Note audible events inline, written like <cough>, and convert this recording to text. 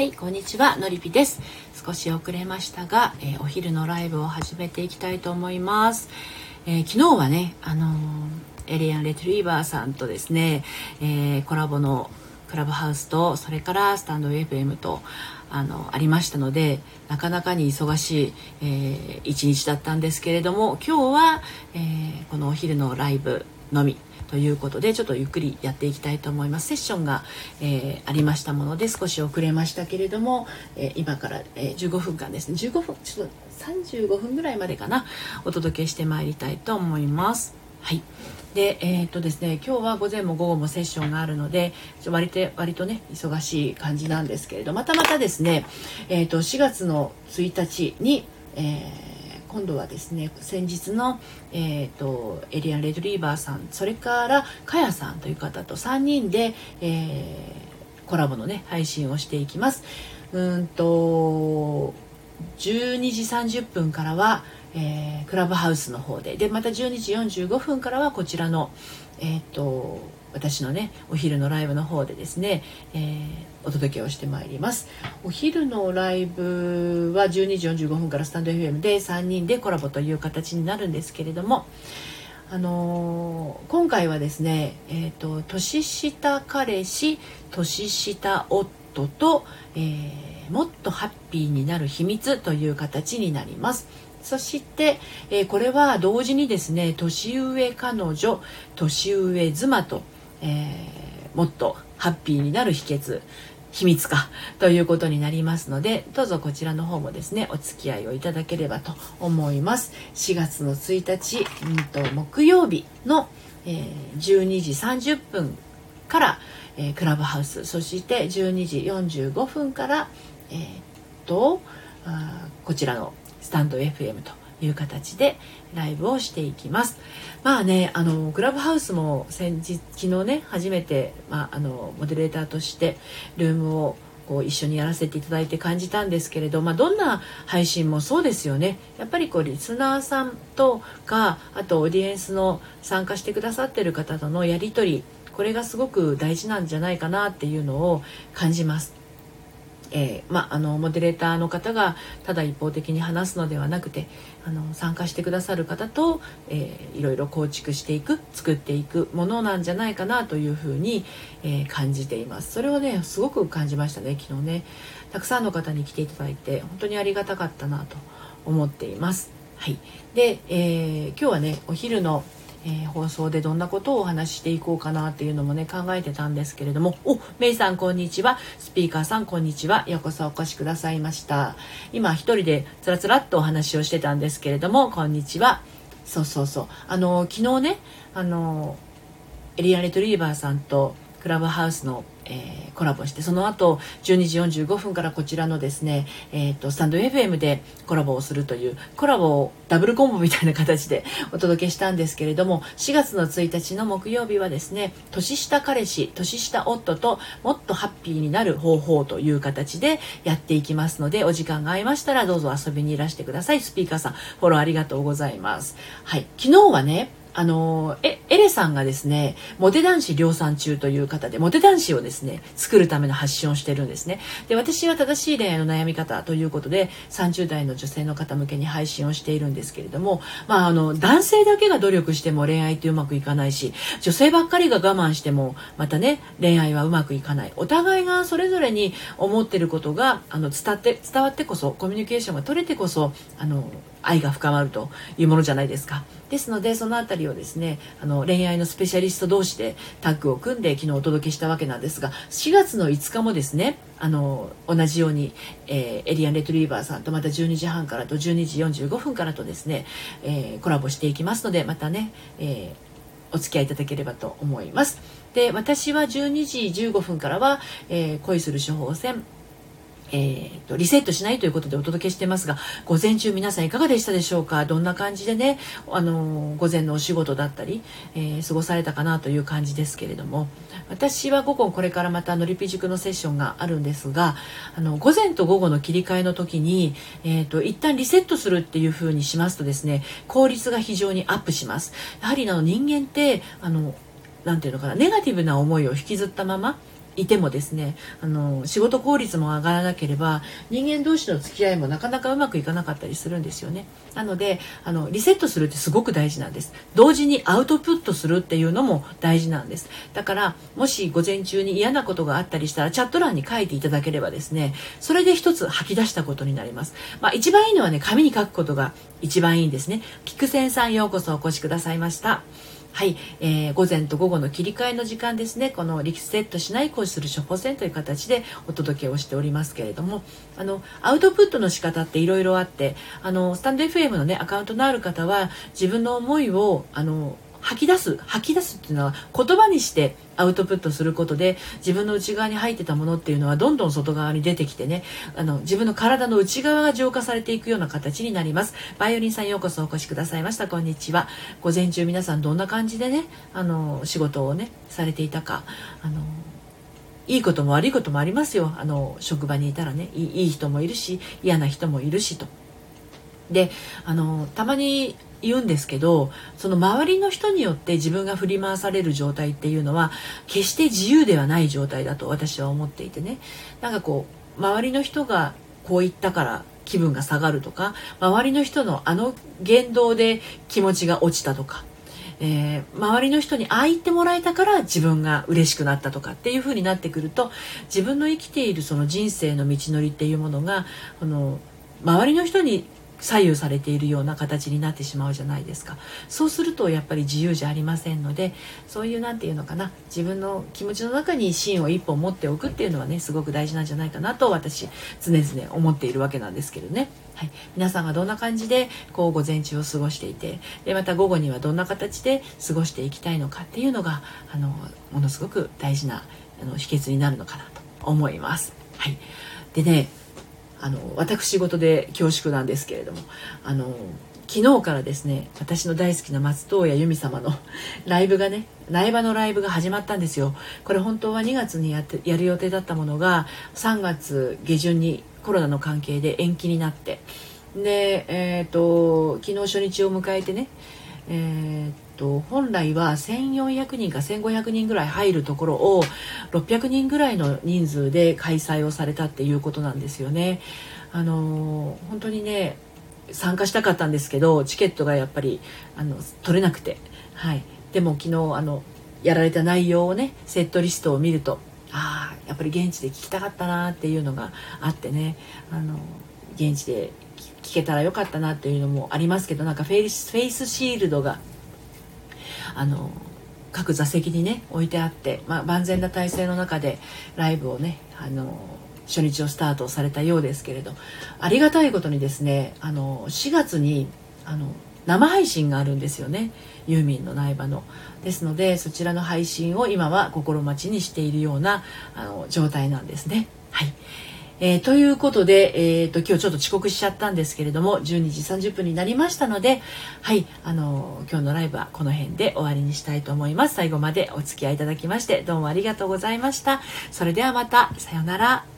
はいこんにちはのりぴです。少し遅れましたが、えー、お昼のライブを始めていきたいと思います、えー、昨日はねあのー、エリアン・レトリーバーさんとですね、えコラボのクラブハウスとそれからスタンド FM とあのありましたのでなかなかに忙しい、えー、一日だったんですけれども今日は、えー、このお昼のライブのみということでちょっとゆっくりやっていきたいと思います。セッションが、えー、ありましたもので少し遅れましたけれども、えー、今から、えー、15分間ですね。15分ちょっと35分ぐらいまでかな。お届けしてまいりたいと思います。はい。でえー、っとですね今日は午前も午後もセッションがあるので割と割とね忙しい感じなんですけれどまたまたですね、えー、っと4月の1日に、えー今度はですね先日の、えーと、エリアン・レドリーバーさんそれからかやさんという方と3人で、えー、コラボのね配信をしていきます。うんと12時30分からは、えー、クラブハウスの方ででまた12時45分からはこちらの、えーと私のねお昼のライブの方でですね、えー、お届けをしてまいります。お昼のライブは12時45分からスタンド FM で3人でコラボという形になるんですけれどもあのー、今回はですね、えーと、年下彼氏年下夫と、えー、もっとハッピーになる秘密という形になります。そして、えー、これは同時にですね年上彼女年上妻とえー、もっとハッピーになる秘訣秘密かということになりますのでどうぞこちらの方もですねお付き合いをいただければと思います。4月の1日、うんと、木曜日の、えー、12時30分から、えー、クラブハウスそして12時45分からえー、っとあこちらのスタンド FM という形でライブをしていきます。まあね、あのクラブハウスも先日昨日ね初めて、まあ、あのモデレーターとしてルームをこう一緒にやらせていただいて感じたんですけれど、まあ、どんな配信もそうですよねやっぱりこうリスナーさんとかあとオーディエンスの参加してくださってる方とのやり取りこれがすごく大事なんじゃないかなっていうのを感じます。えー、まあ、あのモデレーターの方がただ一方的に話すのではなくてあの参加してくださる方と、えー、いろいろ構築していく作っていくものなんじゃないかなというふうに、えー、感じています。それをねすごく感じましたね昨日ね。たくさんの方に来ていただいて本当にありがたかったなと思っています。はい。で、えー、今日はねお昼のえー、放送でどんなことをお話ししていこうかなっていうのもね考えてたんですけれども。おメイさんこんにちは。スピーカーさんこんにちは。ようこそお越しくださいました。今一人でつらつらっとお話をしてたんですけれども。こんにちは。そうそうそう。あの昨日ねあのエリア・レトリーバーさんとクラブハウスのえー、コラボしてその後12時45分からこちらのですね、えーと、スタンド FM でコラボをするというコラボをダブルコンボみたいな形でお届けしたんですけれども4月の1日の木曜日はですね年下彼氏年下夫ともっとハッピーになる方法という形でやっていきますのでお時間が合いましたらどうぞ遊びにいらしてください。スピーカーさんフォローありがとうございます。はい。昨日はねあのえエレさんがですねモテ男子量産中という方でモテ男子をですね作るための発信をしてるんですねで私は正しい恋愛の悩み方ということで30代の女性の方向けに配信をしているんですけれども、まあ、あの男性だけが努力しても恋愛ってうまくいかないし女性ばっかりが我慢してもまたね恋愛はうまくいかないお互いがそれぞれに思ってることがあの伝って伝わってこそコミュニケーションが取れてこそあの愛が深まるというものじゃないですか。ですのでその辺りをですねあの恋愛のスペシャリスト同士でタッグを組んで昨日お届けしたわけなんですが4月の5日もですねあの同じように、えー、エリアン・レトリーバーさんとまた12時半からと12時45分からとですね、えー、コラボしていきますのでまたね、えー、お付き合いいただければと思います。で私は12時15分からは、え恋する処方箋えーと、リセットしないということでお届けしてますが午前中皆さんいかがでしたでしょうか？どんな感じでね、あのー、午前のお仕事だったり、えー、過ごされたかなという感じですけれども。私は午後これからまたのりぴ塾のセッションがあるんですがあの午前と午後の切り替えの時に、えーと、一旦リセットするっていう風にしますとですね効率が非常にアップします。やはりあの人間ってあのなていうのかなネガティブな思いを引きずったままいてもですねあの仕事効率も上がらなければ人間同士の付き合いもなかなかうまくいかなかったりするんですよね。なのであのリセットするってすごく大事なんです。同時にアウトプットするっていうのも大事なんです。だからもし午前中に嫌なことがあったりしたらチャット欄に書いていただければですねそれで一つ吐き出したことになります。まあ一番いいのはね紙に書くことが一番いいんですね。菊泉さんようこそお越しくださいました。はい、えー、午前と午後の切り替えの時間ですね。このリセットしない行使する処方箋という形でお届けをしておりますけれども。あのアウトプットの仕方っていろいろあってあのスタンド FM のねアカウントのある方は自分の思いをあの吐き出す吐き出すっていうのは言葉にしてアウトプットすることで自分の内側に入ってたものっていうのはどんどん外側に出てきてねあの自分の体の内側が浄化されていくような形になります。バイオリンさんようこそお越しくださいました。こんにちは。午前中皆さんどんな感じでねあの仕事をねされていたかあのいいことも悪いこともありますよ。あの職場にいたらねいい人もいるし嫌な人もいるしと。であのたまに言うんですけどその周りの人によって自分が振り回される状態っていうのは決して自由ではない状態だと私は思っていてね。なんかこう周りの人がこう言ったから気分が下がるとか周りの人のあの言動で気持ちが落ちたとかえー、周りの人にああ言ってもらえたから自分が嬉しくなったとかっていう風になってくると自分の生きているその人生の道のりっていうものがこの周りの人に左右されているような形になってしまうじゃないですか。そうするとやっぱり自由じゃありませんのでそういう何て言うのかな自分の気持ちの中に芯を一本持っておくっていうのはねすごく大事なんじゃないかなと私常々思っているわけなんですけどね、はい、皆さんがどんな感じでこう午前中を過ごしていてでまた午後にはどんな形で過ごしていきたいのかっていうのがあのものすごく大事なあの秘訣になるのかなと思います。はい、でねあの私事で恐縮なんですけれどもあの昨日からですね私の大好きな松任谷由実様の <laughs> ライブがね苗場のライブが始まったんですよ。これ本当は2月にやってやる予定だったものが3月下旬にコロナの関係で延期になって。でえっ、ー、と昨日初日を迎えてねえーと本来は1400人か1500人ぐらい入るところを600人ぐらいの人数で開催をされたっていうことなんですよね。あの本当にね参加したかったんですけどチケットがやっぱりあの取れなくて、はい、でも昨日あのやられた内容をねセットリストを見るとああやっぱり現地で聞きたかったなっていうのがあってね。あの現地で聞けたらよかったなっていうのもありますけどなんかフェイスフェイスシールドがあの各座席にね置いてあって、まあ、万全な体制の中でライブをねあの初日をスタートされたようですけれどありがたいことにですねあの4月にあの生配信があるんですよねユーミンの苗場の。ですのでそちらの配信を今は心待ちにしているようなあの状態なんですね。はいえー、ということで、えーと、今日ちょっと遅刻しちゃったんですけれども12時30分になりましたのではいあの今日のライブはこの辺で終わりにしたいと思います。最後までお付き合いいただきましてどうもありがとうございました。それではまたさようなら。